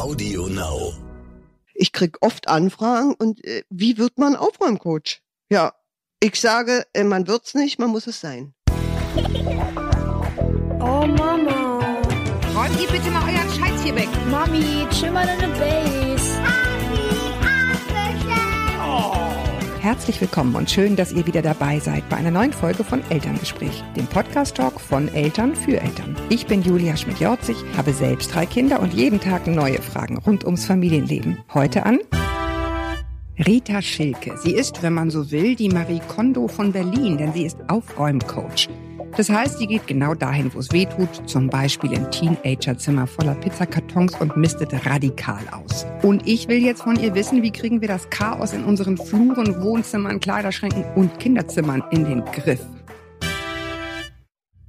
Audio Now. Ich krieg oft Anfragen und äh, wie wird man Aufräumcoach? Ja, ich sage, äh, man wird's nicht, man muss es sein. Oh Mama. Räumt ihr bitte mal euren Scheiß hier weg. Mami, chill mal deine Base. Herzlich willkommen und schön, dass ihr wieder dabei seid bei einer neuen Folge von Elterngespräch, dem Podcast-Talk von Eltern für Eltern. Ich bin Julia Schmidt-Jorzig, habe selbst drei Kinder und jeden Tag neue Fragen rund ums Familienleben. Heute an Rita Schilke. Sie ist, wenn man so will, die Marie Kondo von Berlin, denn sie ist Aufräumcoach. Das heißt, sie geht genau dahin, wo es weh tut, zum Beispiel im Teenagerzimmer voller Pizzakartons und mistet radikal aus. Und ich will jetzt von ihr wissen, wie kriegen wir das Chaos in unseren Fluren, Wohnzimmern, Kleiderschränken und Kinderzimmern in den Griff.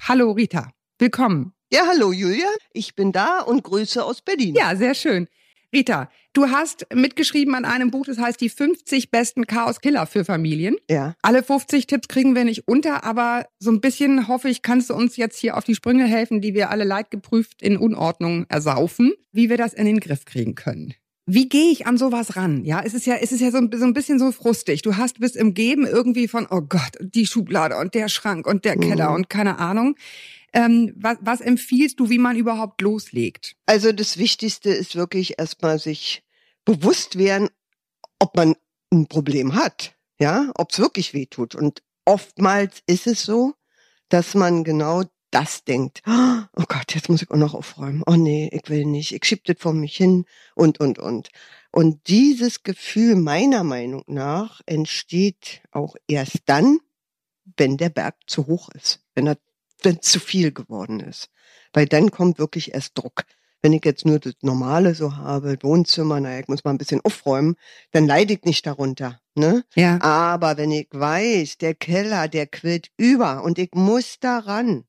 Hallo Rita, willkommen. Ja, hallo Julia, ich bin da und Grüße aus Berlin. Ja, sehr schön. Rita, du hast mitgeschrieben an einem Buch, das heißt die 50 besten Chaos-Killer für Familien. Ja. Alle 50 Tipps kriegen wir nicht unter, aber so ein bisschen hoffe ich, kannst du uns jetzt hier auf die Sprünge helfen, die wir alle leidgeprüft in Unordnung ersaufen, wie wir das in den Griff kriegen können. Wie gehe ich an sowas ran? Ja, es ist ja, es ist ja so, ein- so ein bisschen so frustig. Du hast bist im Geben irgendwie von, oh Gott, die Schublade und der Schrank und der Keller Mhm. und keine Ahnung. Ähm, was, was empfiehlst du, wie man überhaupt loslegt? Also das Wichtigste ist wirklich erstmal sich bewusst werden, ob man ein Problem hat, ja, ob es wirklich weh tut. Und oftmals ist es so, dass man genau das denkt. Oh Gott, jetzt muss ich auch noch aufräumen. Oh nee, ich will nicht. Ich schieb das vor mich hin und, und, und. Und dieses Gefühl meiner Meinung nach entsteht auch erst dann, wenn der Berg zu hoch ist, wenn er wenn zu viel geworden ist. Weil dann kommt wirklich erst Druck. Wenn ich jetzt nur das Normale so habe, Wohnzimmer, naja, ich muss mal ein bisschen aufräumen, dann leide ich nicht darunter. Ne? Ja. Aber wenn ich weiß, der Keller, der quillt über und ich muss daran,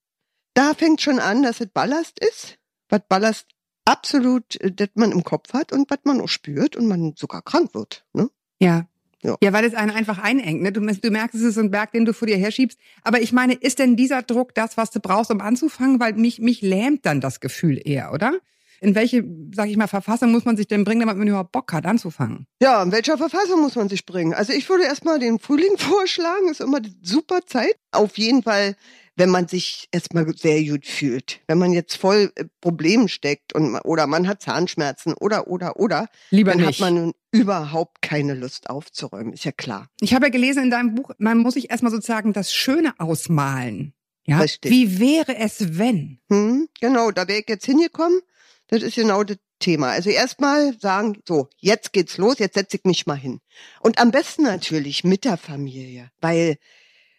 da fängt schon an, dass es Ballast ist, was Ballast absolut, äh, das man im Kopf hat und was man auch spürt und man sogar krank wird. Ne? Ja. Ja. Ja, weil es einen einfach einengt. Ne? Du, du merkst, es ist ein Berg, den du vor dir herschiebst. Aber ich meine, ist denn dieser Druck das, was du brauchst, um anzufangen? Weil mich, mich lähmt dann das Gefühl eher, oder? In welche, sag ich mal, Verfassung muss man sich denn bringen, damit man überhaupt Bock hat, anzufangen? Ja, in welcher Verfassung muss man sich bringen? Also ich würde erstmal den Frühling vorschlagen, ist immer die super Zeit. Auf jeden Fall, wenn man sich erstmal sehr gut fühlt. Wenn man jetzt voll äh, Problemen steckt und oder man hat Zahnschmerzen oder oder oder, Lieber dann nicht. hat man nun überhaupt keine Lust aufzuräumen, ist ja klar. ich habe ja gelesen in deinem Buch, man muss sich erstmal sozusagen das Schöne ausmalen. Ja? Richtig. Wie wäre es, wenn? Hm, genau, da wäre ich jetzt hingekommen. Das ist genau das Thema. Also erstmal sagen, so, jetzt geht's los, jetzt setze ich mich mal hin. Und am besten natürlich mit der Familie, weil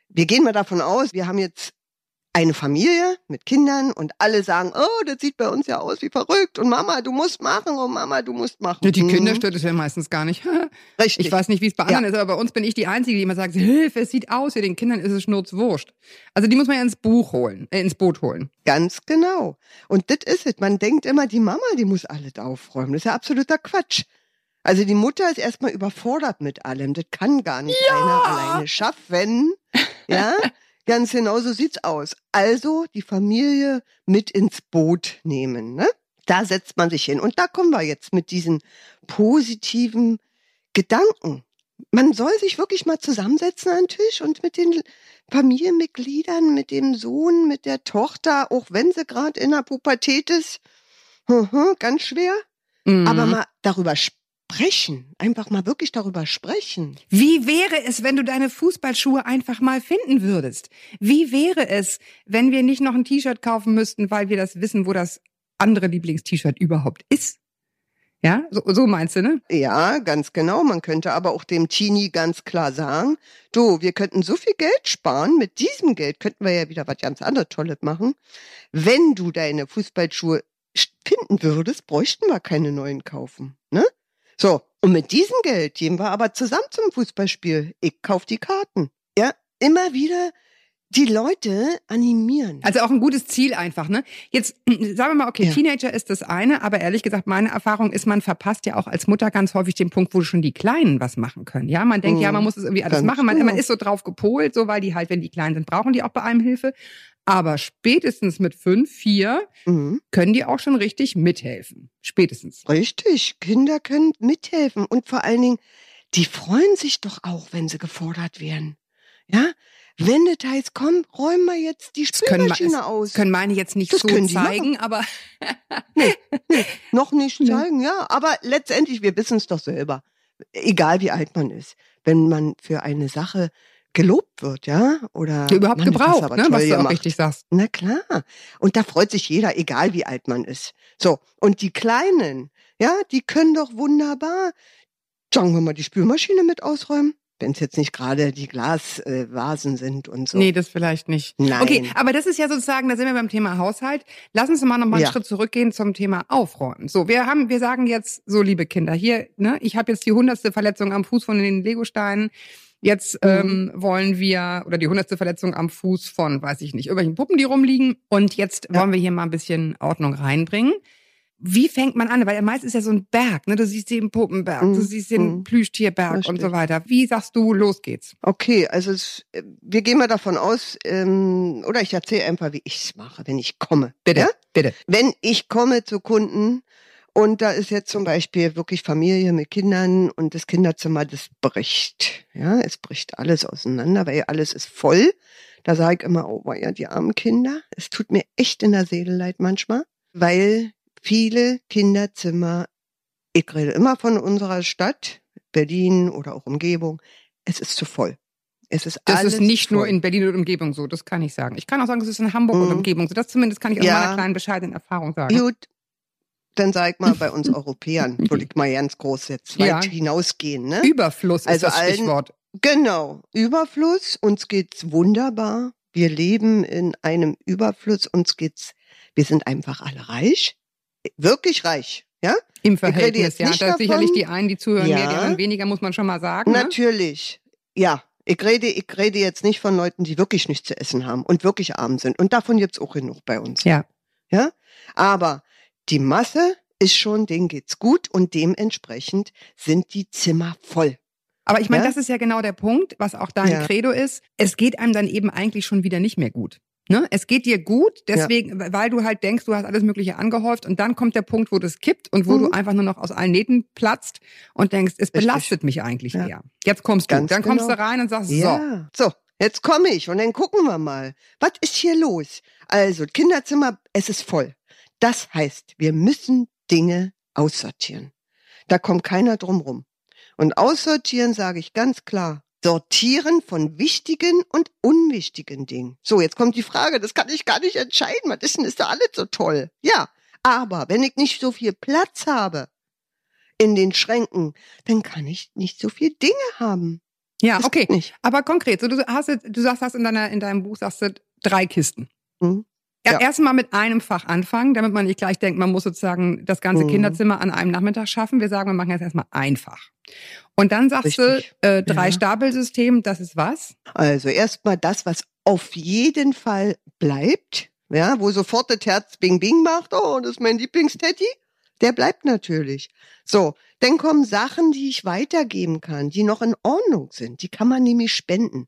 wir gehen mal davon aus, wir haben jetzt eine Familie mit Kindern und alle sagen, oh, das sieht bei uns ja aus wie verrückt und Mama, du musst machen und Mama, du musst machen. Die Hm, Kinder stört es ja meistens gar nicht. Richtig. Ich weiß nicht, wie es bei Ja. anderen ist, aber bei uns bin ich die Einzige, die immer sagt, Hilfe, es sieht aus, ja, den Kindern ist es schnurzwurscht. Also die muss man ja ins Buch holen, äh, ins Boot holen. Ganz genau. Und das ist es. Man denkt immer, die Mama, die muss alles aufräumen. Das ist ja absoluter Quatsch. Also die Mutter ist erstmal überfordert mit allem. Das kann gar nicht einer alleine schaffen. Ja, ganz genau so sieht's aus. Also die Familie mit ins Boot nehmen. Ne? Da setzt man sich hin. Und da kommen wir jetzt mit diesen positiven Gedanken. Man soll sich wirklich mal zusammensetzen an den Tisch und mit den Familienmitgliedern, mit dem Sohn, mit der Tochter, auch wenn sie gerade in der Pubertät ist, ganz schwer, Mhm. aber mal darüber sprechen, einfach mal wirklich darüber sprechen. Wie wäre es, wenn du deine Fußballschuhe einfach mal finden würdest? Wie wäre es, wenn wir nicht noch ein T-Shirt kaufen müssten, weil wir das wissen, wo das andere Lieblingst-T-Shirt überhaupt ist? Ja, so, so meinst du, ne? Ja, ganz genau. Man könnte aber auch dem Teenie ganz klar sagen, du, wir könnten so viel Geld sparen. Mit diesem Geld könnten wir ja wieder was ganz anderes Tolles machen. Wenn du deine Fußballschuhe sch- finden würdest, bräuchten wir keine neuen kaufen. Ne? So, und mit diesem Geld gehen wir aber zusammen zum Fußballspiel. Ich kauf die Karten. Ja, immer wieder die Leute animieren. Also auch ein gutes Ziel einfach, ne? Jetzt sagen wir mal, okay, Ja. Teenager ist das eine, aber ehrlich gesagt, meine Erfahrung ist, man verpasst ja auch als Mutter ganz häufig den Punkt, wo schon die Kleinen was machen können. Ja, man denkt, Mhm. ja, man muss es irgendwie alles machen. Man, genau. man ist so drauf gepolt, so weil die halt, wenn die klein sind, brauchen die auch bei einem Hilfe. Aber spätestens mit fünf, vier Mhm. können die auch schon richtig mithelfen. Spätestens. Richtig, Kinder können mithelfen und vor allen Dingen, die freuen sich doch auch, wenn sie gefordert werden. Ja, wenn es heißt, komm, räum mal jetzt die Das Spülmaschine das aus. können meine jetzt nicht Das so zeigen, aber Noch nicht Nee. zeigen, ja, aber letztendlich, wir wissen es doch selber. Egal wie alt man ist. Wenn man für eine Sache gelobt wird, ja, oder überhaupt Mann, gebraucht, ne, toll was du auch richtig sagst. Na klar. Und da freut sich jeder, egal wie alt man ist. So. Und die Kleinen, ja, die können doch wunderbar, sagen wir mal, die Spülmaschine mit ausräumen. Wenn es jetzt nicht gerade die Glasvasen äh, sind und so. Nee, das vielleicht nicht. Nein. Okay, aber das ist ja sozusagen, da sind wir beim Thema Haushalt. Lass uns mal noch mal einen Ja. Schritt zurückgehen zum Thema Aufräumen. So, wir haben, wir sagen jetzt, so liebe Kinder, hier, ne, ich habe jetzt die hundertste Verletzung am Fuß von den Legosteinen. Jetzt Mhm. ähm, wollen wir, oder die hundertste Verletzung am Fuß von, weiß ich nicht, irgendwelchen Puppen, die rumliegen. Und jetzt Ja. wollen wir hier mal ein bisschen Ordnung reinbringen. Wie fängt man an? Weil meist ist ja so ein Berg, ne? Du siehst den Puppenberg, du Mhm. siehst den Mhm. Plüschtierberg und so Richtig. weiter. Wie sagst du, los geht's? Okay, also es, äh, wir gehen mal davon aus, ähm, oder ich erzähle einfach, wie ich es mache, wenn ich komme. Bitte, Ja? bitte. Wenn ich komme zu Kunden und da ist jetzt zum Beispiel wirklich Familie mit Kindern und das Kinderzimmer, das bricht. Ja, es bricht alles auseinander, weil alles ist voll. Da sage ich immer, oh ja, die armen Kinder. Es tut mir echt in der Seele leid manchmal, weil viele Kinderzimmer, ich rede immer von unserer Stadt, Berlin oder auch Umgebung, es ist zu voll. Es ist Das ist nicht nur voll. in Berlin und Umgebung so, das kann ich sagen. Ich kann auch sagen, es ist in Hamburg und Mhm. Umgebung so. Das zumindest kann ich aus Ja. meiner kleinen bescheidenen Erfahrung sagen. Gut, dann sag mal bei uns Europäern, würde ich mal ganz groß jetzt weit Ja. hinausgehen, ne? Überfluss Also ist das allen- Stichwort. Genau, Überfluss, uns geht's wunderbar. Wir leben in einem Überfluss, uns geht's, wir sind einfach alle reich, wirklich reich, ja? Im Verhältnis, ja. Da ist sicherlich davon. die einen, die zuhören, Ja. mehr, die anderen weniger, muss man schon mal sagen. Ne? Natürlich, ja. Ich rede, ich rede jetzt nicht von Leuten, die wirklich nichts zu essen haben und wirklich arm sind. Und davon gibt's auch genug bei uns. Ja. Ja? Aber die Masse ist schon, denen geht's gut und dementsprechend sind die Zimmer voll. Aber ich meine, Ja? das ist ja genau der Punkt, was auch dein Ja. Credo ist. Es geht einem dann eben eigentlich schon wieder nicht mehr gut. Ne? Es geht dir gut, deswegen, weil du halt denkst, du hast alles Mögliche angehäuft und dann kommt der Punkt, wo das kippt und wo Mhm. du einfach nur noch aus allen Nähten platzt und denkst, es Richtig. belastet mich eigentlich Ja. eher. Jetzt kommst du, Ganz dann kommst genau. du rein und sagst, so, Ja. So, jetzt komme ich und dann gucken wir mal. Was ist hier los? Also, Kinderzimmer, es ist voll. Das heißt, wir müssen Dinge aussortieren. Da kommt keiner drum rum. Und aussortieren sage ich ganz klar. Sortieren von wichtigen und unwichtigen Dingen. So, jetzt kommt die Frage, das kann ich gar nicht entscheiden. Was ist denn, ist da alles so toll? Ja, aber wenn ich nicht so viel Platz habe in den Schränken, dann kann ich nicht so viel Dinge haben. ja, Das okay. Aber konkret, so du hast du sagst, hast in deiner, in deinem Buch sagst du drei Kisten. Mhm. Ja. Erstmal mit einem Fach anfangen, damit man nicht gleich denkt, man muss sozusagen das ganze Mhm. Kinderzimmer an einem Nachmittag schaffen. Wir sagen, wir machen jetzt erstmal ein Fach. Und dann sagst Richtig. du, äh, drei Ja. Stapelsystem, das ist was? Also erstmal das, was auf jeden Fall bleibt, ja, wo sofort das Herz Bing Bing macht, oh, das ist mein Lieblingsteddy, der bleibt natürlich. So, dann kommen Sachen, die ich weitergeben kann, die noch in Ordnung sind, die kann man nämlich spenden.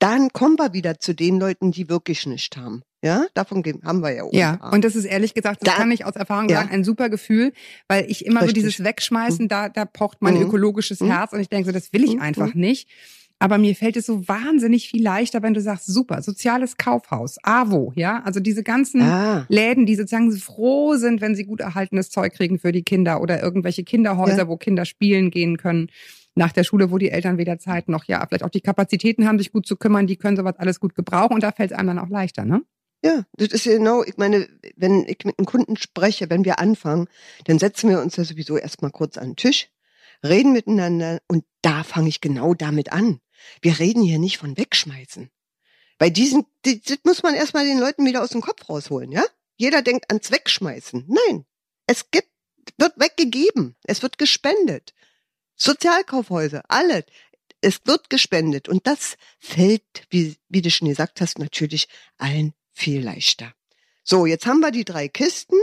Dann kommen wir wieder zu den Leuten, die wirklich nicht haben. Ja, davon haben wir ja auch. Ja, und das ist ehrlich gesagt, das Da- kann ich aus Erfahrung Ja. sagen, ein super Gefühl, weil ich immer Richtig. so dieses Wegschmeißen, da, da pocht mein Mhm. ökologisches Mhm. Herz und ich denke so, das will ich Mhm. einfach nicht. Aber mir fällt es so wahnsinnig viel leichter, wenn du sagst, super, soziales Kaufhaus, AWO, ja, also diese ganzen ah, Läden, die sozusagen froh sind, wenn sie gut erhaltenes Zeug kriegen für die Kinder oder irgendwelche Kinderhäuser, Ja. wo Kinder spielen gehen können nach der Schule, wo die Eltern weder Zeit noch, ja, vielleicht auch die Kapazitäten haben, sich gut zu kümmern, die können sowas alles gut gebrauchen und da fällt es einem dann auch leichter, ne? Ja, das ist ja genau, ich meine, wenn ich mit einem Kunden spreche, wenn wir anfangen, dann setzen wir uns ja sowieso erstmal kurz an den Tisch, reden miteinander und da fange ich genau damit an. Wir reden hier nicht von wegschmeißen. Bei diesen, die- das muss man erstmal den Leuten wieder aus dem Kopf rausholen, ja? Jeder denkt ans Wegschmeißen. Nein, es gibt, wird weggegeben, es wird gespendet. Sozialkaufhäuser, alles. Es wird gespendet und das fällt, wie, wie du schon gesagt hast, natürlich allen viel leichter. So, jetzt haben wir die drei Kisten.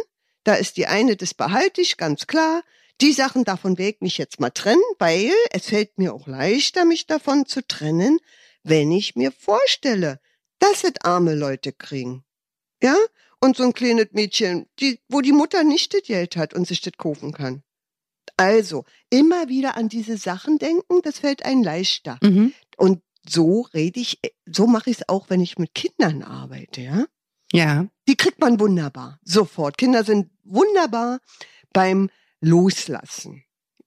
Da ist die eine, das behalte ich, ganz klar. Die Sachen davon werde ich mich jetzt mal trennen, weil es fällt mir auch leichter, mich davon zu trennen, wenn ich mir vorstelle, dass es arme Leute kriegen. Ja? Und so ein kleines Mädchen, die, wo die Mutter nicht das Geld hat und sich das kaufen kann. Also, immer wieder an diese Sachen denken, das fällt einem leichter. Mhm. Und so rede ich, so mache ich es auch, wenn ich mit Kindern arbeite, ja? Ja. Die kriegt man wunderbar, sofort. Kinder sind wunderbar beim Loslassen.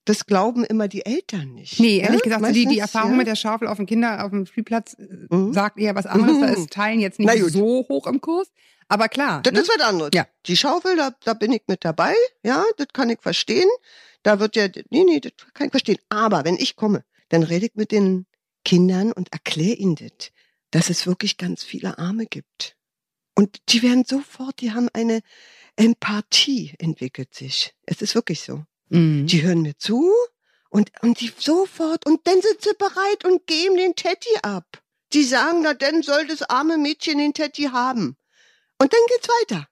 Das glauben immer die Eltern nicht. Nee, ehrlich ja? gesagt, so die, die Erfahrung ja. mit der Schaufel auf dem Kinder, auf dem Spielplatz äh, Mhm. sagt eher was anderes. Da Mhm. ist Teilen jetzt nicht so hoch im Kurs. Aber klar. Das ne? ist was anderes. Ja. Die Schaufel, da, da bin ich mit dabei. Ja, das kann ich verstehen. Da wird ja, nee, nee, das kann ich verstehen. Aber wenn ich komme, dann rede ich mit den Kindern und erkläre ihnen das, dass es wirklich ganz viele Arme gibt. Und die werden sofort, die haben eine Empathie entwickelt sich. Es ist wirklich so. Mhm. Die hören mir zu und, und die sofort, und dann sind sie bereit und geben den Teddy ab. Die sagen, na dann soll das arme Mädchen den Teddy haben. Und dann geht's weiter.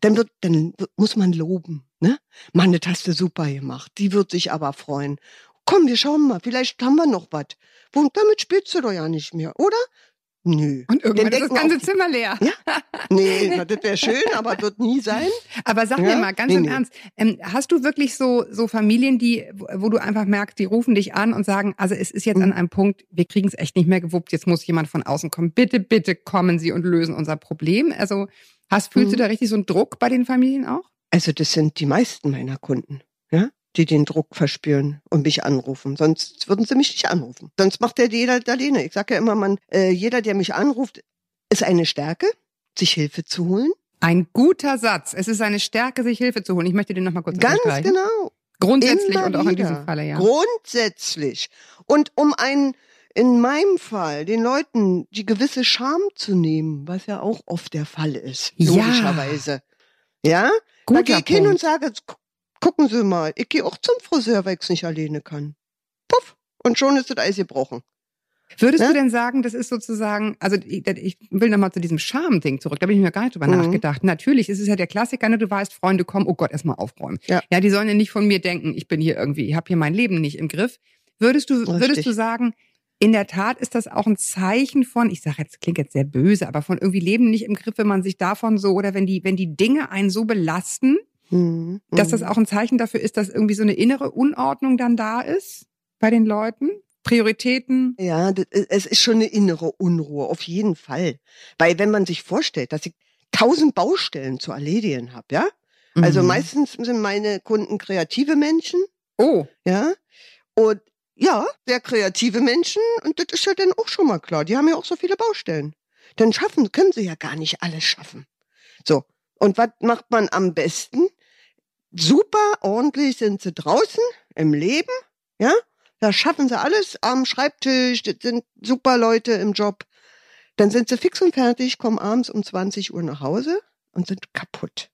Dann wird, dann muss man loben, ne? Mann, das hast du super gemacht. Die wird sich aber freuen. Komm, wir schauen mal, vielleicht haben wir noch was. Wo, damit spielst du doch ja nicht mehr, oder? Nö. Und irgendwann ist das ganze auch- Zimmer leer. Ja. Nee, das wäre schön, aber wird nie sein. Aber sag mir Ja? mal, ganz Nee, im nee. Ernst, ähm, hast du wirklich so, so Familien, die, wo wo du einfach merkst, die rufen dich an und sagen, also es ist jetzt Mhm. an einem Punkt, wir kriegen es echt nicht mehr gewuppt, jetzt muss jemand von außen kommen. Bitte, bitte kommen Sie und lösen unser Problem. Also hast, fühlst Mhm. du da richtig so einen Druck bei den Familien auch? Also das sind die meisten meiner Kunden, ja, die den Druck verspüren und mich anrufen. Sonst würden sie mich nicht anrufen. Sonst macht der jeder alleine. Ich sage ja immer, man, äh, jeder, der mich anruft, ist eine Stärke, sich Hilfe zu holen. Ein guter Satz. Es ist eine Stärke, sich Hilfe zu holen. Ich möchte den nochmal kurz Ganz genau. Grundsätzlich Immer und auch in wieder. diesem Falle, ja. Grundsätzlich. Und um einen, in meinem Fall, den Leuten die gewisse Scham zu nehmen, was ja auch oft der Fall ist, Ja. logischerweise. Ja? Da Guter gehe ich hin und sage, gucken Sie mal, ich gehe auch zum Friseur, weil ich nicht alleine kann. Puff. Und schon ist das Eis gebrochen. Würdest Ne? du denn sagen, das ist sozusagen, also ich, ich will nochmal zu diesem Scham-Ding zurück, da habe ich mir gar nicht drüber Mhm. nachgedacht. Natürlich ist es ja der Klassiker, ne? du weißt, Freunde kommen, oh Gott, erstmal aufräumen. Ja. ja, die sollen ja nicht von mir denken, ich bin hier irgendwie, ich habe hier mein Leben nicht im Griff. Würdest du, würdest du sagen, in der Tat ist das auch ein Zeichen von, ich sage jetzt, klingt jetzt sehr böse, aber von irgendwie Leben nicht im Griff, wenn man sich davon so, oder wenn die, wenn die Dinge einen so belasten, Mhm. dass das Mhm. auch ein Zeichen dafür ist, dass irgendwie so eine innere Unordnung dann da ist bei den Leuten? Prioritäten? Ja, das, ist- es ist schon eine innere Unruhe, auf jeden Fall. Weil wenn man sich vorstellt, dass ich tausend Baustellen zu erledigen habe, ja? Also Mhm. meistens sind meine Kunden kreative Menschen, Oh, ja? Und ja, sehr kreative Menschen und das ist ja dann auch schon mal klar. Die haben ja auch so viele Baustellen. Dann schaffen, können sie ja gar nicht alles schaffen. So. Und was macht man am besten? Super ordentlich sind sie draußen im Leben, ja? Da schaffen sie alles am Schreibtisch, das sind super Leute im Job. Dann sind sie fix und fertig, kommen abends um 20 Uhr nach Hause und sind kaputt.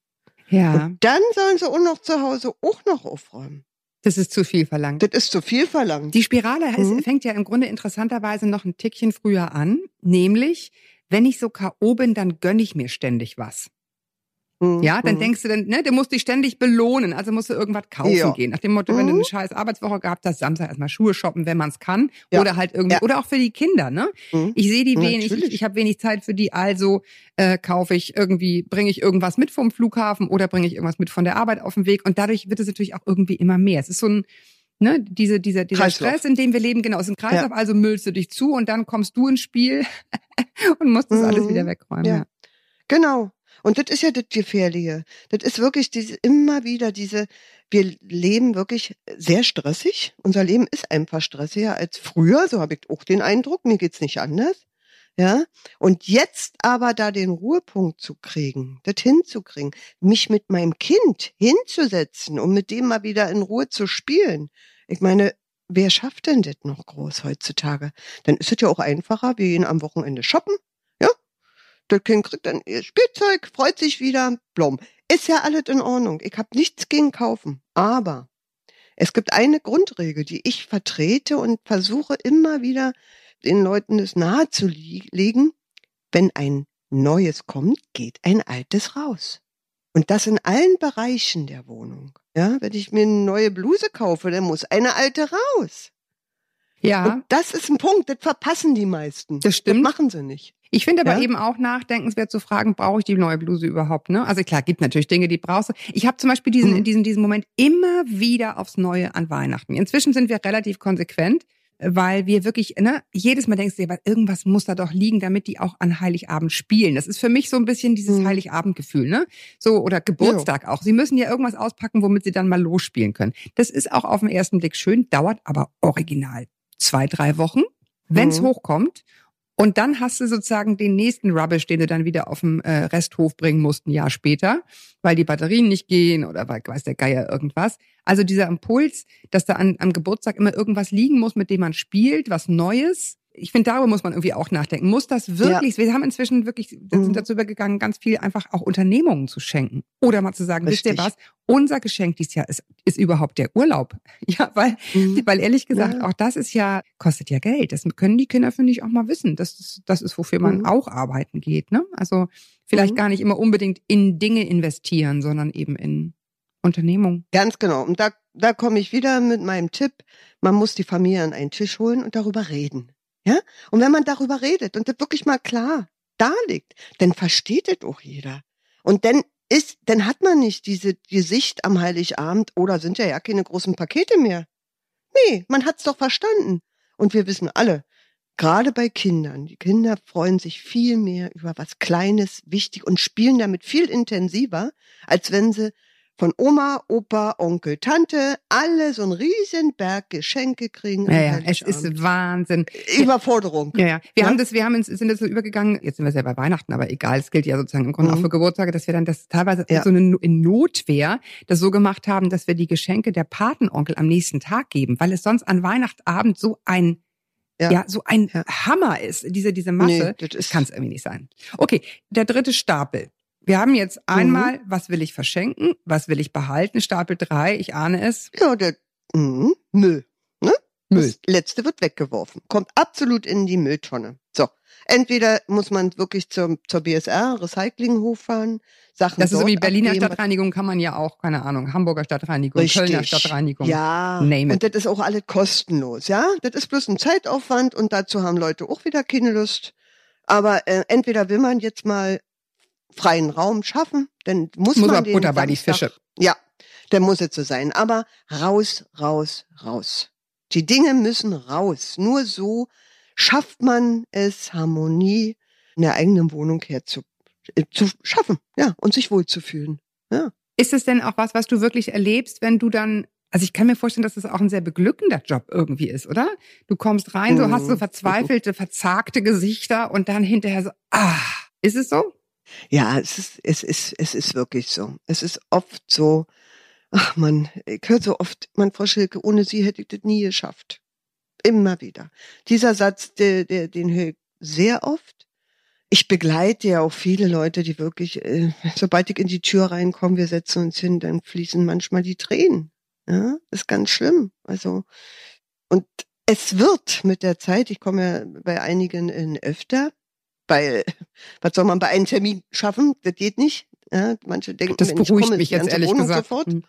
ja. Und dann sollen sie auch noch zu Hause auch noch aufräumen. Das ist zu viel verlangt. Das ist zu viel verlangt. Die Spirale ist, Mhm. fängt ja im Grunde interessanterweise noch ein Tickchen früher an, nämlich wenn ich so K.O. bin, dann gönne ich mir ständig was. Mhm. Ja, dann Mhm. denkst du dann, ne, du musst dich ständig belohnen, also musst du irgendwas kaufen Ja. gehen. Nach dem Motto, wenn du Mhm. eine scheiß Arbeitswoche gehabt hast, Samstag erstmal Schuhe shoppen, wenn man es kann. Ja. Oder halt irgendwie, Ja. oder auch für die Kinder, ne? Mhm. Ich sehe die wenig, ich, Natürlich. ich habe wenig Zeit für die, also äh, kaufe ich irgendwie, bringe ich irgendwas mit vom Flughafen oder bringe ich irgendwas mit von der Arbeit auf den Weg. Und dadurch wird es natürlich auch irgendwie immer mehr. Es ist so ein, ne, diese, dieser, dieser Kreislauf. Stress, in dem wir leben, genau, es ist ein Kreislauf, also müllst du dich zu und dann kommst du ins Spiel und musst das alles Mhm. wieder wegräumen. Ja. Ja. Genau. Und das ist ja das Gefährliche. Das ist wirklich diese, immer wieder diese, wir leben wirklich sehr stressig. Unser Leben ist einfach stressiger als früher. So habe ich auch den Eindruck. Mir geht's nicht anders. Ja. Und jetzt aber da den Ruhepunkt zu kriegen, das hinzukriegen, mich mit meinem Kind hinzusetzen und mit dem mal wieder in Ruhe zu spielen. Ich meine, wer schafft denn das noch groß heutzutage? Dann ist es ja auch einfacher. Wir gehen am Wochenende shoppen. Das Kind kriegt dann ihr Spielzeug, freut sich wieder, blom. Ist ja alles in Ordnung. Ich habe nichts gegen kaufen. Aber es gibt eine Grundregel, die ich vertrete und versuche immer wieder den Leuten es nahezulegen. Wenn ein Neues kommt, geht ein Altes raus. Und das in allen Bereichen der Wohnung. Ja, wenn ich mir eine neue Bluse kaufe, dann muss eine alte raus. ja. Und das ist ein Punkt, das verpassen die meisten. Das stimmt. Das machen sie nicht. Ich finde aber Ja? eben auch nachdenkenswert zu fragen, brauche ich die neue Bluse überhaupt? Ne? Also klar, gibt natürlich Dinge, die brauchst du. Ich habe zum Beispiel diesen, Mhm. in diesem, diesem Moment immer wieder aufs Neue an Weihnachten. Inzwischen sind wir relativ konsequent, weil wir wirklich, ne, jedes Mal denkst du dir, irgendwas muss da doch liegen, damit die auch an Heiligabend spielen. Das ist für mich so ein bisschen dieses Mhm. Heiligabendgefühl, ne? So, oder Geburtstag auch. Sie müssen ja irgendwas auspacken, womit sie dann mal losspielen können. Das ist auch auf den ersten Blick schön, dauert aber original zwei, drei Wochen, wenn's Mhm. hochkommt. Und dann hast du sozusagen den nächsten Rubbish, den du dann wieder auf dem äh, Resthof bringen musst, ein Jahr später, weil die Batterien nicht gehen oder weil weiß der Geier irgendwas. Also dieser Impuls, dass da an, am Geburtstag immer irgendwas liegen muss, mit dem man spielt, was Neues. Ich finde, darüber muss man irgendwie auch nachdenken. Muss das wirklich, wir haben inzwischen wirklich, wir Mhm. sind dazu übergegangen, ganz viel einfach auch Unternehmungen zu schenken. Oder mal zu sagen, wisst ihr Richtig. was, unser Geschenk dieses Jahr ist, ist überhaupt der Urlaub. Ja, weil Mhm. weil ehrlich gesagt, Ja. auch das ist ja, kostet ja Geld. Das können die Kinder, finde ich, auch mal wissen. Das ist, das ist, wofür man Mhm. auch arbeiten geht. Ne? Also vielleicht Mhm. gar nicht immer unbedingt in Dinge investieren, sondern eben in Unternehmung. Ganz genau. Und da, da komme ich wieder mit meinem Tipp. Man muss die Familie an einen Tisch holen und darüber reden. Ja? Und wenn man darüber redet und das wirklich mal klar darlegt, dann versteht es auch jeder. Und dann ist, dann hat man nicht diese, die Sicht am Heiligabend, oder sind ja ja keine großen Pakete mehr. Nee, man hat's doch verstanden. Und wir wissen alle, gerade bei Kindern, die Kinder freuen sich viel mehr über was Kleines, wichtig und spielen damit viel intensiver, als wenn sie von Oma, Opa, Onkel, Tante alle so einen riesen Berg Geschenke kriegen. Ja, ja, es ist Wahnsinn. Überforderung. Ja, ja. Wir Ja? haben das, wir haben ins, sind jetzt so übergegangen, jetzt sind wir ja bei Weihnachten, aber egal, es gilt ja sozusagen im Grunde Mhm. auch für Geburtstage, dass wir dann das teilweise Ja. so eine in Notwehr das so gemacht haben, dass wir die Geschenke der Patenonkel am nächsten Tag geben, weil es sonst an Weihnachtsabend so ein ja, Ja. so ein Ja. Hammer ist, diese, diese Masse. Nee, das kann es irgendwie nicht sein. Okay, der dritte Stapel. Wir haben jetzt Mhm. einmal, was will ich verschenken, was will ich behalten, Stapel drei, ich ahne es. Ja, der mh, Müll. Ne? Müll. Das letzte wird weggeworfen. Kommt absolut in die Mülltonne. So. Entweder muss man wirklich zum, zur BSR, Recyclinghof fahren, Sachen Das ist wie Berliner abgeben. Stadtreinigung kann man ja auch, keine Ahnung, Hamburger Stadtreinigung, Kölner Stadtreinigung. Ja, Name it. und das ist auch alles kostenlos, ja. Das ist bloß ein Zeitaufwand und dazu haben Leute auch wieder keine Lust. Aber äh, entweder will man jetzt mal freien Raum schaffen, dann muss, Muss man den Butter bei die Fische. Ja, dann muss es so sein. Aber raus, raus, raus. Die Dinge müssen raus. Nur so schafft man es, Harmonie in der eigenen Wohnung herzu äh, zu schaffen, ja, und sich wohlzufühlen. Ist es denn auch was, was du wirklich erlebst, wenn du dann, also ich kann mir vorstellen, dass es auch ein sehr beglückender Job irgendwie ist, oder? Du kommst rein, du hast so Mhm. verzweifelte, verzagte Gesichter und dann hinterher so, ah, ist es so? Ja, es ist, es ist, es ist wirklich so. Es ist oft so, ach man, ich höre so oft, mein Frau Schilke, ohne sie hätte ich das nie geschafft. Immer wieder. Dieser Satz, der, der, den höre ich sehr oft. Ich begleite ja auch viele Leute, die wirklich, äh, sobald ich in die Tür reinkomme, wir setzen uns hin, dann fließen manchmal die Tränen. Ja, ist ganz schlimm. Also, und es wird mit der Zeit, ich komme ja bei einigen in öfter, weil, was soll man bei einem Termin schaffen? Das geht nicht. Ja, manche denken, Das beruhigt komme, mich jetzt ehrlich Wohnung gesagt. Sofort. Hm.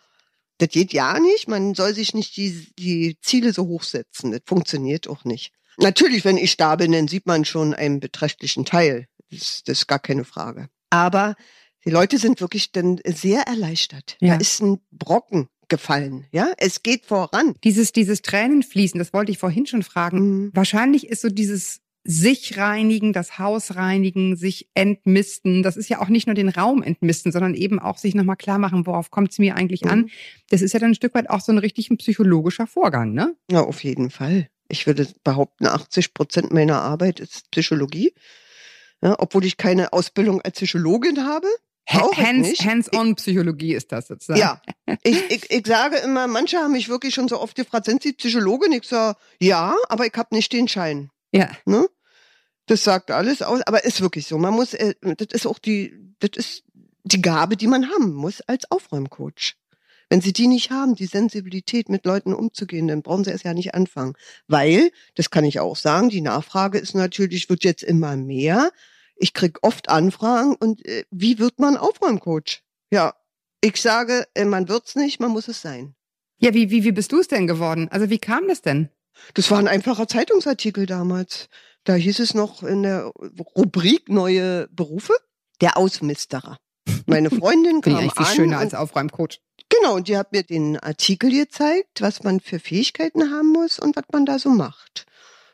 Das geht ja nicht. Man soll sich nicht die, die Ziele so hoch setzen. Das funktioniert auch nicht. Natürlich, wenn ich da bin, dann sieht man schon einen beträchtlichen Teil. Das, das ist gar keine Frage. Aber die Leute sind wirklich dann sehr erleichtert. Ja. Da ist ein Brocken gefallen. Ja, es geht voran. Dieses, dieses Tränenfließen, das wollte ich vorhin schon fragen. Mhm. Wahrscheinlich ist so dieses sich reinigen, das Haus reinigen, sich entmisten. Das ist ja auch nicht nur den Raum entmisten, sondern eben auch sich nochmal klar machen, worauf kommt es mir eigentlich an. Mhm. Das ist ja dann ein Stück weit auch so ein richtig psychologischer Vorgang, ne? Ja, auf jeden Fall. Ich würde behaupten, 80 Prozent meiner Arbeit ist Psychologie. Ja, obwohl ich keine Ausbildung als Psychologin habe. Auch Hands. Hands-on-Psychologie ist das sozusagen. Ja, ich, ich, ich sage immer, manche haben mich wirklich schon so oft gefragt, sind Sie Psychologin? Ich sage, ja, aber ich habe nicht den Schein. Ja. Ne? Das sagt alles aus, aber ist wirklich so. Man muss, äh, das ist auch die, das ist die Gabe, die man haben muss als Aufräumcoach. Wenn Sie die nicht haben, die Sensibilität mit Leuten umzugehen, dann brauchen Sie es ja nicht anfangen. Weil, das kann ich auch sagen, die Nachfrage ist natürlich, wird jetzt immer mehr. Ich krieg oft Anfragen und äh, wie wird man Aufräumcoach? Ja, ich sage, äh, man wird's nicht, man muss es sein. Ja, wie, wie, wie bist du es denn geworden? Also wie kam das denn? Das war ein einfacher Zeitungsartikel damals. Da hieß es noch in der Rubrik neue Berufe, der Ausmisterer. Meine Freundin kam viel an schöner als Aufräumcoach. Genau, und die hat mir den Artikel gezeigt, was man für Fähigkeiten haben muss und was man da so macht.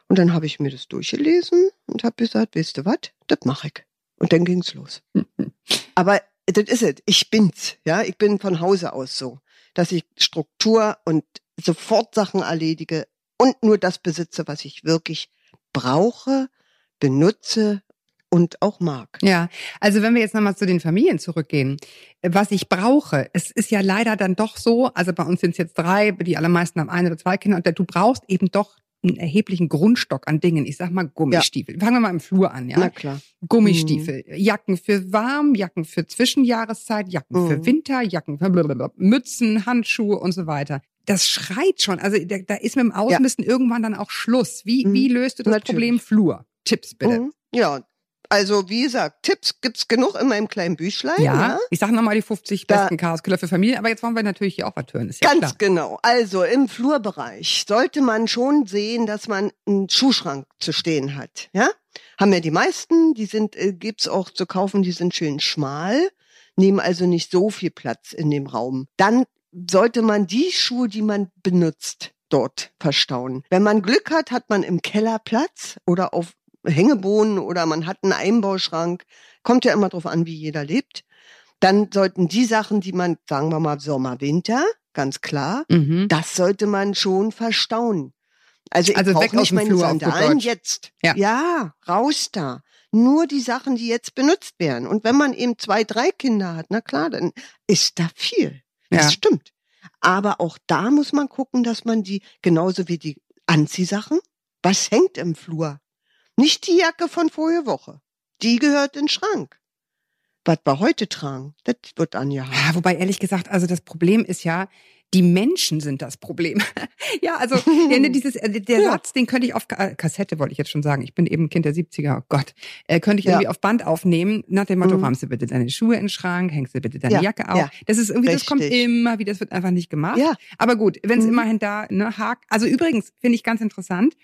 Und dann habe ich mir das durchgelesen und habe gesagt, weißt du was, das mache ich. Und dann ging's los. Aber das ist es. Ich bin's, ja. Ich bin von Hause aus so, dass ich Struktur und sofort Sachen erledige und nur das besitze, was ich wirklich brauche, benutze und auch mag. Ja, also wenn wir jetzt nochmal zu den Familien zurückgehen, was ich brauche, es ist ja leider dann doch so, also bei uns sind es jetzt drei, die allermeisten haben ein oder zwei Kinder, und du brauchst eben doch einen erheblichen Grundstock an Dingen. Ich sag mal Gummistiefel. Fangen wir mal im Flur an, ja. Na klar. Gummistiefel, Jacken für warm, Jacken für Zwischenjahreszeit, Jacken für Mhm. Winter, Jacken für blablabla, Mützen, Handschuhe und so weiter. Das schreit schon. Also da, da ist mit dem Ausmisten irgendwann dann auch Schluss. Wie, Mhm. wie löst du das Natürlich. Problem Flur? Tipps bitte. Mhm. Ja, also wie gesagt, Tipps gibt's genug in meinem kleinen Büchlein. Ja, ja? ich sag nochmal die 50 Da- besten Chaoskiller für Familien, aber jetzt wollen wir natürlich hier auch was hören, ist ja Ganz klar. genau. Also im Flurbereich sollte man schon sehen, dass man einen Schuhschrank zu stehen hat. Ja, haben ja die meisten. Die sind äh, gibt's auch zu kaufen. Die sind schön schmal, nehmen also nicht so viel Platz in dem Raum. Dann sollte man die Schuhe, die man benutzt, dort verstauen. Wenn man Glück hat, hat man im Keller Platz oder auf Hängebohnen oder man hat einen Einbauschrank. Kommt ja immer drauf an, wie jeder lebt. Dann sollten die Sachen, die man, sagen wir mal, Sommer, Winter, ganz klar, Mhm. das sollte man schon verstauen. Also ich Also weg nicht meine Flur, Sandalen jetzt. Ja. raus da. Nur die Sachen, die jetzt benutzt werden. Und wenn man eben zwei, drei Kinder hat, na klar, dann ist da viel. Das Ja. stimmt. Aber auch da muss man gucken, dass man die, genauso wie die Anziehsachen, was hängt im Flur? Nicht die Jacke von vorige Woche. Die gehört in den Schrank. Was wir heute tragen, das wird angehauen. Ja, wobei ehrlich gesagt, also das Problem ist ja, die Menschen sind das Problem. ja, also ne, dieses, äh, der Ja. Satz, den könnte ich auf Ka- Kassette, wollte ich jetzt schon sagen. Ich bin eben Kind der 70er, oh Gott. Äh, könnte ich Ja. irgendwie auf Band aufnehmen, nach dem Motto, Mhm. räumst du bitte deine Schuhe in den Schrank, hängst du bitte deine Ja, Jacke auf. Das ist irgendwie, das kommt Richtig. immer wieder, das wird einfach nicht gemacht. Ja. Aber gut, wenn es Mhm. immerhin da ne, hakt. Also übrigens finde ich ganz interessant,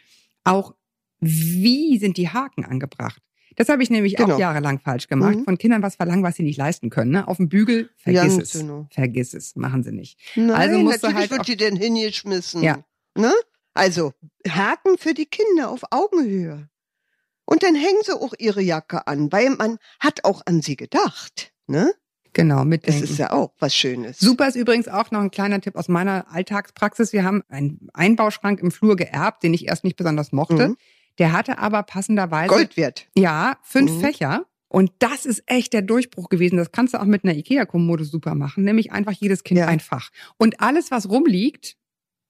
auch wie sind die Haken angebracht? Das habe ich nämlich Genau. auch jahrelang falsch gemacht. Mhm. Von Kindern was verlangen, was sie nicht leisten können. Ne? Auf dem Bügel, vergiss Ganz es. genau. Vergiss es, machen sie nicht. Nein, Also musst du natürlich halt wird die denn hingeschmissen. Ja. Ne? Also, Haken für die Kinder auf Augenhöhe. Und dann hängen sie auch ihre Jacke an, weil man hat auch an sie gedacht. Ne? Genau, Das mitdenken. ist ja auch was Schönes. Super ist übrigens auch noch ein kleiner Tipp aus meiner Alltagspraxis. Wir haben einen Einbauschrank im Flur geerbt, den ich erst nicht besonders mochte. Mhm. Der hatte aber passenderweise Gold wert. Ja, fünf Mhm. Fächer. Und das ist echt der Durchbruch gewesen. Das kannst du auch mit einer IKEA-Kommode super machen. Nämlich einfach jedes Kind Ja. ein Fach. Und alles, was rumliegt,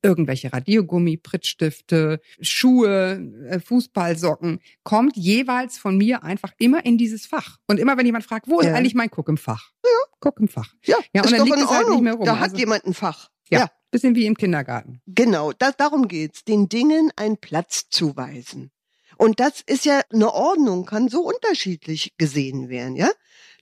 irgendwelche Radiergummi, Pritzstifte, Schuhe, äh, Fußballsocken, kommt jeweils von mir einfach immer in dieses Fach. Und immer wenn jemand fragt, wo ist Ja. eigentlich mein Guck im Fach? Ja. Guck im Fach. Ja, Ja, und ist dann liegt es halt nicht mehr rum. Da hat Also- jemand ein Fach. Ja. Ja. Bisschen wie im Kindergarten. Genau, das, darum geht's, den Dingen einen Platz zuweisen. Und das ist ja eine Ordnung, kann so unterschiedlich gesehen werden, ja?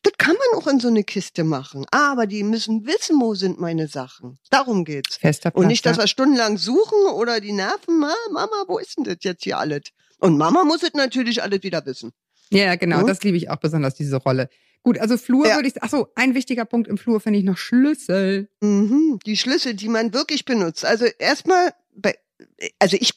Das kann man auch in so eine Kiste machen. Aber die müssen wissen, wo sind meine Sachen. Darum geht's. Fester Platz. Und nicht, dass wir stundenlang suchen oder die nerven, Ma, Mama, wo ist denn das jetzt hier alles? Und Mama muss es natürlich alles wieder wissen. Ja, genau, Hm? das liebe ich auch besonders, diese Rolle. Gut, also Flur Ja. würde ich, ach so, ein wichtiger Punkt im Flur finde ich noch Schlüssel. Mhm, die Schlüssel, die man wirklich benutzt. Also erstmal, bei, also ich,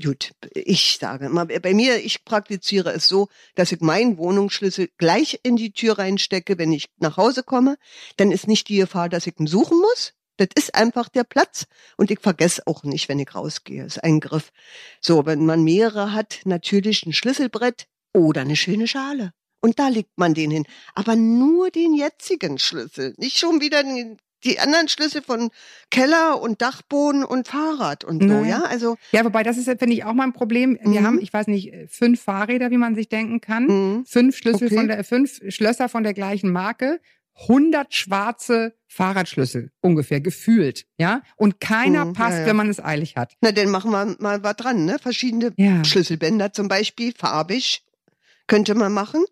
gut, ich sage immer, bei mir, ich praktiziere es so, dass ich meinen Wohnungsschlüssel gleich in die Tür reinstecke, wenn ich nach Hause komme. Dann ist nicht die Gefahr, dass ich ihn suchen muss. Das ist einfach der Platz. Und ich vergesse auch nicht, wenn ich rausgehe. Das ist ein Griff. So, wenn man mehrere hat, natürlich ein Schlüsselbrett oder eine schöne Schale. Und da legt man den hin. Aber nur den jetzigen Schlüssel. Nicht schon wieder den, die anderen Schlüssel von Keller und Dachboden und Fahrrad und so, Naja. ja? Also, Ja, wobei das ist, finde ich, auch mal ein Problem. Wir Mhm. haben, ich weiß nicht, fünf Fahrräder, wie man sich denken kann, mhm. fünf Schlüssel Okay. von der, fünf Schlösser von der gleichen Marke, 100 schwarze Fahrradschlüssel ungefähr gefühlt, ja, und keiner Mhm, passt, ja, ja. wenn man es eilig hat. na, dann machen wir mal was dran, ne? Verschiedene Ja. Schlüsselbänder zum Beispiel, farbig, könnte man machen.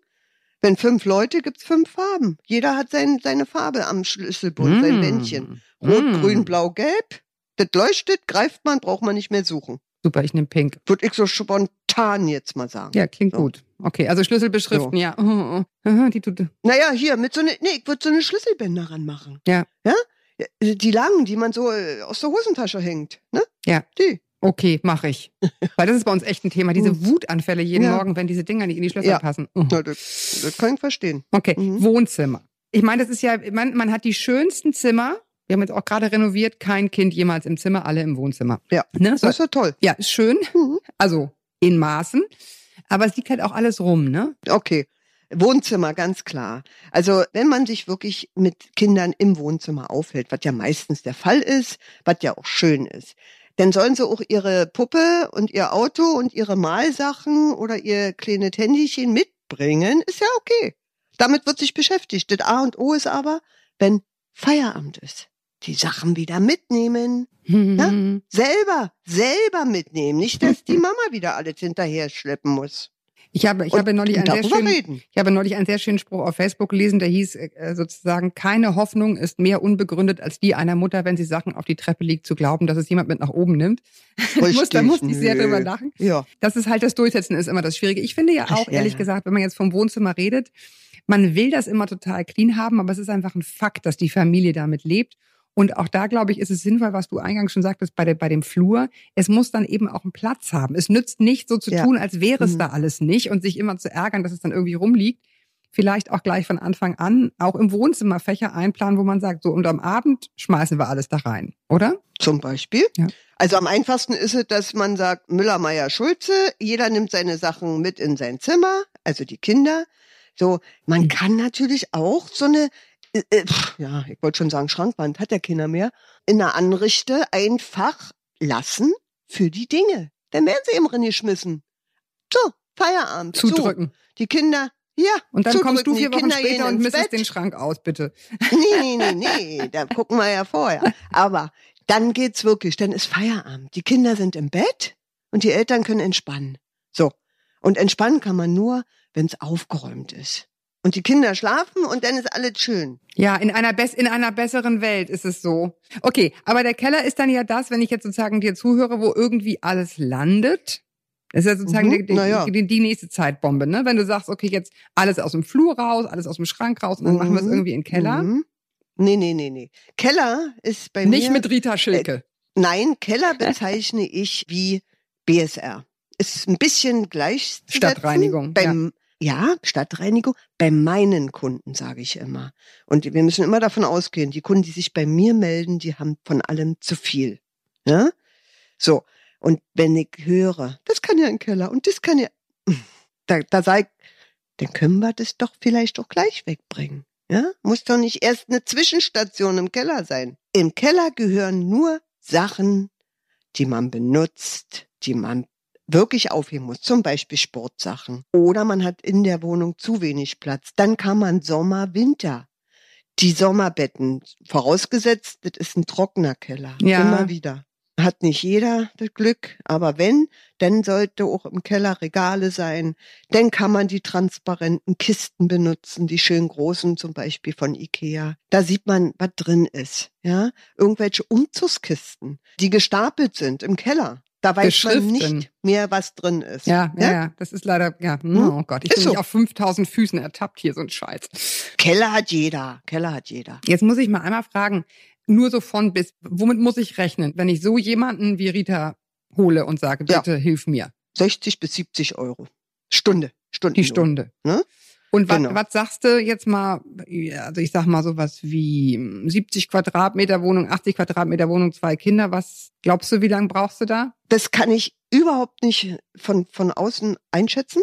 Wenn fünf Leute, gibt's fünf Farben. Jeder hat sein, seine Farbe am Schlüsselbund, sein Mm. Bändchen. Rot, Mm. grün, blau, gelb. Das leuchtet, greift man, braucht man nicht mehr suchen. Super, ich nehme pink. Würde ich so spontan jetzt mal sagen. Ja, klingt So. gut. Okay, also Schlüsselbeschriften, ja. Oh, oh, oh. Die tut, Naja, hier, mit so ne, nee, ich würde so eine Schlüsselbänder ranmachen. Ja. Ja? Ja, Die langen, die man so äh, aus der Hosentasche hängt, ne? Ja. Die. Okay, mache ich. Weil das ist bei uns echt ein Thema. Diese Mhm. Wutanfälle jeden Ja. Morgen, wenn diese Dinger nicht in die Schlösser Ja. passen. Oh. Na, das, das kann ich verstehen. Okay, Mhm. Wohnzimmer. Ich meine, das ist ja, man, man hat die schönsten Zimmer. Wir haben jetzt auch gerade renoviert, kein Kind jemals im Zimmer, alle im Wohnzimmer. Ja. Ne? So, Das ist ja toll. ja, ist schön. Mhm. Also in Maßen. Aber es liegt halt auch alles rum, ne? Okay. Wohnzimmer, ganz klar. Also, wenn man sich wirklich mit Kindern im Wohnzimmer aufhält, was ja meistens der Fall ist, was ja auch schön ist, dann sollen sie auch ihre Puppe und ihr Auto und ihre Malsachen oder ihr kleine Handychen mitbringen, ist ja okay. Damit wird sich beschäftigt. Das A und O ist aber, wenn Feierabend ist, die Sachen wieder mitnehmen. Selber, selber mitnehmen. Nicht, dass die Mama wieder alles hinterher schleppen muss. Ich habe, ich Und- habe neulich einen sehr schönen, reden. ich habe neulich einen sehr schönen Spruch auf Facebook gelesen, der hieß äh, sozusagen, keine Hoffnung ist mehr unbegründet als die einer Mutter, wenn sie Sachen auf die Treppe liegt, zu glauben, dass es jemand mit nach oben nimmt. Ich muss, da Richtig, musste ich sehr nö. drüber lachen. Ja. Das ist halt das Durchsetzen ist immer das Schwierige. Ich finde ja Ach, auch, ja, ehrlich ja. gesagt, wenn man jetzt vom Wohnzimmer redet, man will das immer total clean haben, aber es ist einfach ein Fakt, dass die Familie damit lebt. Und auch da, glaube ich, ist es sinnvoll, was du eingangs schon sagtest, bei, der, bei dem Flur. Es muss dann eben auch einen Platz haben. Es nützt nicht so zu Ja. tun, als wäre es Mhm. da alles nicht und sich immer zu ärgern, dass es dann irgendwie rumliegt. Vielleicht auch gleich von Anfang an auch im Wohnzimmer Fächer einplanen, wo man sagt, so und am Abend schmeißen wir alles da rein, oder? Zum Beispiel. Ja. Also am einfachsten ist es, dass man sagt, Müller, Meier, Schulze, jeder nimmt seine Sachen mit in sein Zimmer, also die Kinder. So, man Mhm. kann natürlich auch so eine, äh, äh, ja, ich wollte schon sagen, Schrankwand hat ja keiner mehr, in der Anrichte einfach lassen für die Dinge. Dann werden sie eben reingeschmissen. So, Feierabend. Zudrücken. So, die Kinder, ja. Und dann kommst du vier die Wochen Kinder später und Bett. den Schrank aus, bitte. Nee, nee, nee, nee, da gucken wir ja vorher. Aber dann geht's wirklich, dann ist Feierabend. Die Kinder sind im Bett und die Eltern können entspannen. So. Und entspannen kann man nur, wenn's aufgeräumt ist. Und die Kinder schlafen und dann ist alles schön. Ja, in einer, bess in einer besseren Welt ist es so. Okay, aber der Keller ist dann ja das, wenn ich jetzt sozusagen dir zuhöre, wo irgendwie alles landet. Das ist ja sozusagen Mhm, die, ja. die, die nächste Zeitbombe, ne? Wenn du sagst, okay, jetzt alles aus dem Flur raus, alles aus dem Schrank raus und dann machen wir es Mhm, irgendwie in den Keller. Mhm. Nee, nee, nee, nee. Keller ist bei Nicht mir. mit Rita Schilke. Nein, Keller bezeichne ich wie BSR. Ist ein bisschen gleichzusetzen. Stadtreinigung, Beim, ja. Stadtreinigung. Bei meinen Kunden sage ich immer. Und wir müssen immer davon ausgehen, die Kunden, die sich bei mir melden, die haben von allem zu viel. Ja? So. Und wenn ich höre, das kann ja ein Keller und das kann ja, da, da sag ich, dann können wir das doch vielleicht auch gleich wegbringen. Ja? Muss doch nicht erst eine Zwischenstation im Keller sein. Im Keller gehören nur Sachen, die man benutzt, die man wirklich aufheben muss, zum Beispiel Sportsachen. Oder man hat in der Wohnung zu wenig Platz. Dann kann man Sommer, Winter. Die Sommerbetten, vorausgesetzt, das ist ein trockener Keller. Ja. Immer wieder. Hat nicht jeder das Glück, aber wenn, dann sollte auch im Keller Regale sein. Dann kann man die transparenten Kisten benutzen, die schön großen, zum Beispiel von Ikea. Da sieht man, was drin ist. Ja, irgendwelche Umzugskisten, die gestapelt sind im Keller. Da weiß man nicht mehr, was drin ist. Ja, ja, ja, das ist leider, ja, Hm? oh Gott, ich Ist bin so. nicht auf 5000 Füßen ertappt hier, so ein Scheiß. Keller hat jeder. Keller hat jeder. Jetzt muss ich mal einmal fragen, nur so von bis, womit muss ich rechnen, wenn ich so jemanden wie Rita hole und sage, Ja. bitte hilf mir, 60 bis 70 Euro. Stunde. Stunden. die Stunde. Ne? Und was, Genau. was sagst du jetzt mal, also ich sag mal sowas wie hm, 70 Quadratmeter Wohnung, 80 Quadratmeter Wohnung, zwei Kinder, was glaubst du, wie lange brauchst du da? Das kann ich überhaupt nicht von, von außen einschätzen.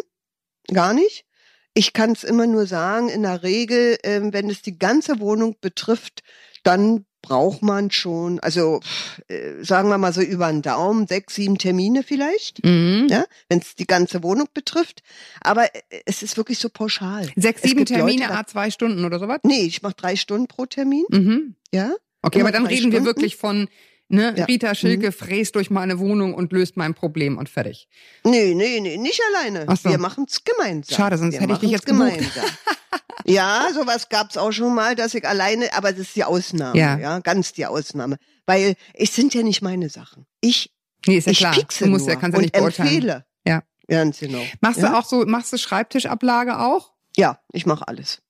Gar nicht. Ich kann es immer nur sagen, in der Regel, ähm, wenn es die ganze Wohnung betrifft, dann braucht man schon, also äh, sagen wir mal so über den Daumen, sechs, sieben Termine vielleicht, Mhm. ja, wenn es die ganze Wohnung betrifft. Aber äh, es ist wirklich so pauschal. Sechs, sieben Termine, Leute, a zwei Stunden oder sowas? Nee, ich mache drei Stunden pro Termin, Mhm. ja. Okay, aber dann reden wir Stunden? wirklich von, ne, Ja. Rita Schilke fräst durch meine Wohnung und löst mein Problem und fertig. Nee, nee, nee, nicht alleine. Ach so. Wir machen's gemeinsam. Schade, sonst Wir hätte ich dich jetzt gemeinsam. ja, sowas gab's auch schon mal, dass ich alleine, aber das ist die Ausnahme, Ja. ja, ganz die Ausnahme. Weil es sind ja nicht meine Sachen. Ich Nee, ist ja ich klar. piekse Du musst nur ja, kannst ja und nicht beurteilen. empfehle. Ja. Ganz genau. Machst ja? du auch so, machst du Schreibtischablage auch? Ja, ich mache alles.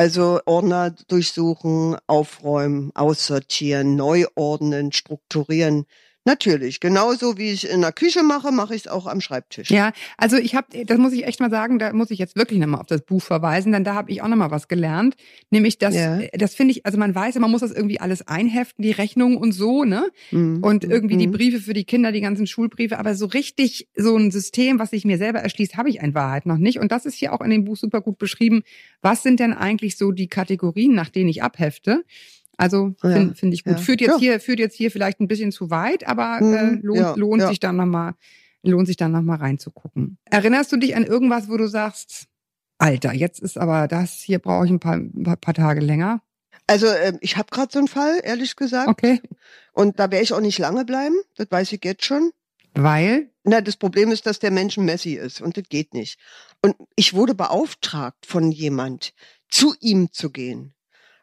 Also Ordner durchsuchen, aufräumen, aussortieren, neu ordnen, strukturieren. Natürlich, genauso wie ich in der Küche mache, mache ich es auch am Schreibtisch. Ja, also ich habe, das muss ich echt mal sagen, da muss ich jetzt wirklich nochmal auf das Buch verweisen, denn da habe ich auch nochmal was gelernt. Nämlich, dass, Ja. das finde ich, also man weiß, man muss das irgendwie alles einheften, die Rechnungen und so, ne? Mhm. Und irgendwie die Mhm. Briefe für die Kinder, die ganzen Schulbriefe, aber so richtig so ein System, was sich mir selber erschließt, habe ich in Wahrheit noch nicht. Und das ist hier auch in dem Buch super gut beschrieben. Was sind denn eigentlich so die Kategorien, nach denen ich abhefte? Also Ja, finde find ich gut. ja. Führt jetzt Ja. hier, führt jetzt hier vielleicht ein bisschen zu weit, aber Mhm, äh, lohnt, ja, lohnt ja. sich dann nochmal, lohnt sich dann noch mal reinzugucken. Erinnerst du dich an irgendwas, wo du sagst, Alter, jetzt ist aber das, hier brauche ich ein paar, ein paar, Tage länger? Also äh, ich habe gerade so einen Fall, ehrlich gesagt. Okay. Und da werde ich auch nicht lange bleiben. Das weiß ich jetzt schon. Weil? Na, das Problem ist, dass der Mensch ein Messi ist und das geht nicht. Und ich wurde beauftragt von jemand, zu ihm zu gehen.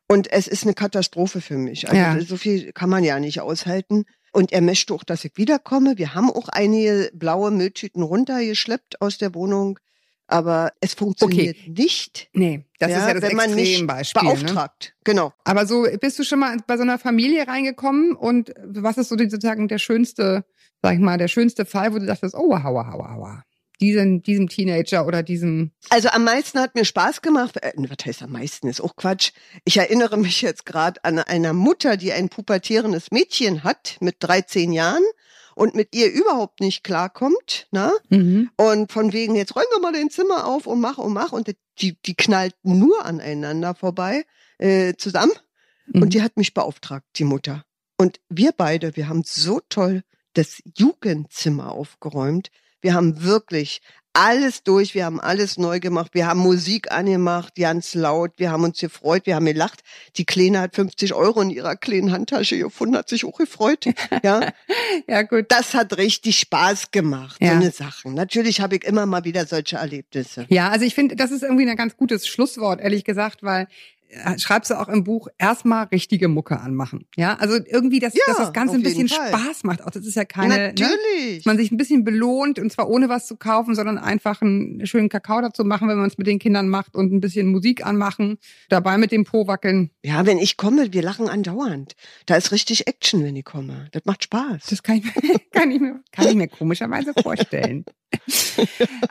Und es ist eine Katastrophe für mich. Also Ja. so viel kann man ja nicht aushalten. Und er möchte auch, dass ich wiederkomme. Wir haben auch einige blaue Mülltüten runtergeschleppt aus der Wohnung. Aber es funktioniert nicht. Nee, das ist ja das wenn man nicht Extrembeispiel. Ne? beauftragt. Genau. Aber so, bist du schon mal bei so einer Familie reingekommen und was ist so sozusagen der schönste, sag ich mal, der schönste Fall, wo du dachtest, oh, hauer, hauer, hauer. Diesen, diesem Teenager oder diesem, Also am meisten hat mir Spaß gemacht. Äh, was heißt am meisten? Ist auch Quatsch. Ich erinnere mich jetzt gerade an einer Mutter, die ein pubertierendes Mädchen hat mit 13 Jahren und mit ihr überhaupt nicht klarkommt. Ne? mhm. Und von wegen, jetzt räumen wir mal den Zimmer auf und mach und mach. Und die, die knallten nur aneinander vorbei äh, zusammen. Mhm. Und die hat mich beauftragt, die Mutter. Und wir beide, wir haben so toll das Jugendzimmer aufgeräumt. Wir haben wirklich alles durch, wir haben alles neu gemacht, wir haben Musik angemacht, ganz laut, wir haben uns gefreut, wir haben gelacht. Die Kleine hat 50 Euro in ihrer kleinen Handtasche gefunden, hat sich auch gefreut. Ja, ja gut. das hat richtig Spaß gemacht, Ja. so eine Sachen. Natürlich habe ich immer mal wieder solche Erlebnisse. Ja, also ich finde, das ist irgendwie ein ganz gutes Schlusswort, ehrlich gesagt, weil schreibst du auch im Buch erstmal richtige Mucke anmachen. Ja, also irgendwie, dass, Ja, dass das Ganze ein bisschen Fall. Spaß macht. Auch das ist ja keine, ne? Natürlich. dass man sich ein bisschen belohnt und zwar ohne was zu kaufen, sondern einfach einen schönen Kakao dazu machen, wenn man es mit den Kindern macht und ein bisschen Musik anmachen, dabei mit dem Po wackeln. Ja, wenn ich komme, wir lachen andauernd. Da ist richtig Action, wenn ich komme. Das macht Spaß. Das kann ich, mir- kann ich, mir, kann ich mir komischerweise vorstellen.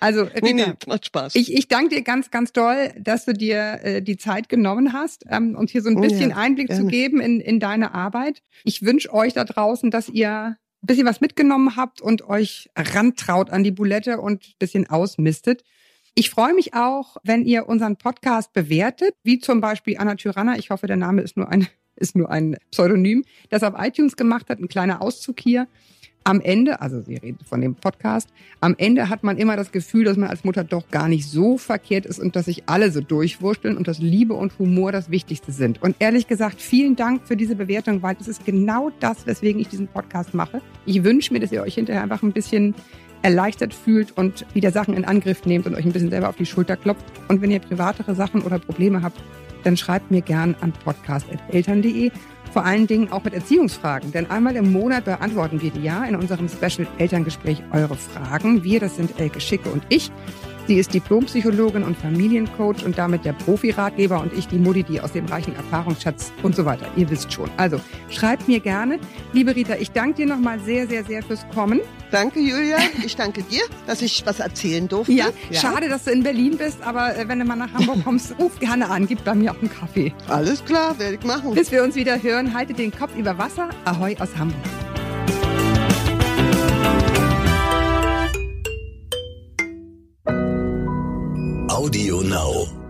Also, Rita, Nee, nee, macht Spaß. Ich, ich danke dir ganz, ganz doll, dass du dir äh, die Zeit genommen hast, ähm, uns hier so ein Oh bisschen ja, Einblick zu gerne. geben in, in deine Arbeit. Ich wünsche euch da draußen, dass ihr ein bisschen was mitgenommen habt und euch rantraut an die Bulette und ein bisschen ausmistet. Ich freue mich auch, wenn ihr unseren Podcast bewertet, wie zum Beispiel Anna Tyranna. Ich hoffe, der Name ist nur ein, ist nur ein Pseudonym, das auf iTunes gemacht hat. Ein kleiner Auszug hier. Am Ende, also sie redet von dem Podcast, am Ende hat man immer das Gefühl, dass man als Mutter doch gar nicht so verkehrt ist und dass sich alle so durchwursteln und dass Liebe und Humor das Wichtigste sind. Und ehrlich gesagt, vielen Dank für diese Bewertung, weil es ist genau das, weswegen ich diesen Podcast mache. Ich wünsche mir, dass ihr euch hinterher einfach ein bisschen erleichtert fühlt und wieder Sachen in Angriff nehmt und euch ein bisschen selber auf die Schulter klopft. Und wenn ihr privatere Sachen oder Probleme habt, dann schreibt mir gern an podcast.eltern.de. Vor allen Dingen auch mit Erziehungsfragen, denn einmal im Monat beantworten wir die ja in unserem Special Elterngespräch eure Fragen. Wir, das sind Elke Schicke und ich. Sie ist Diplompsychologin und Familiencoach und damit der Profi-Ratgeber und ich die Mutti, die aus dem reichen Erfahrungsschatz und so weiter. Ihr wisst schon. Also schreibt mir gerne. Liebe Rita, ich danke dir nochmal sehr, sehr, sehr fürs Kommen. Danke, Julia. Ich danke dir, dass ich was erzählen durfte. Ja, schade, dass du in Berlin bist, aber äh, wenn du mal nach Hamburg kommst, ruf gerne an, gib bei mir auch einen Kaffee. Alles klar, werde ich machen. Bis wir uns wieder hören, haltet den Kopf über Wasser. Ahoi aus Hamburg. Audio Now.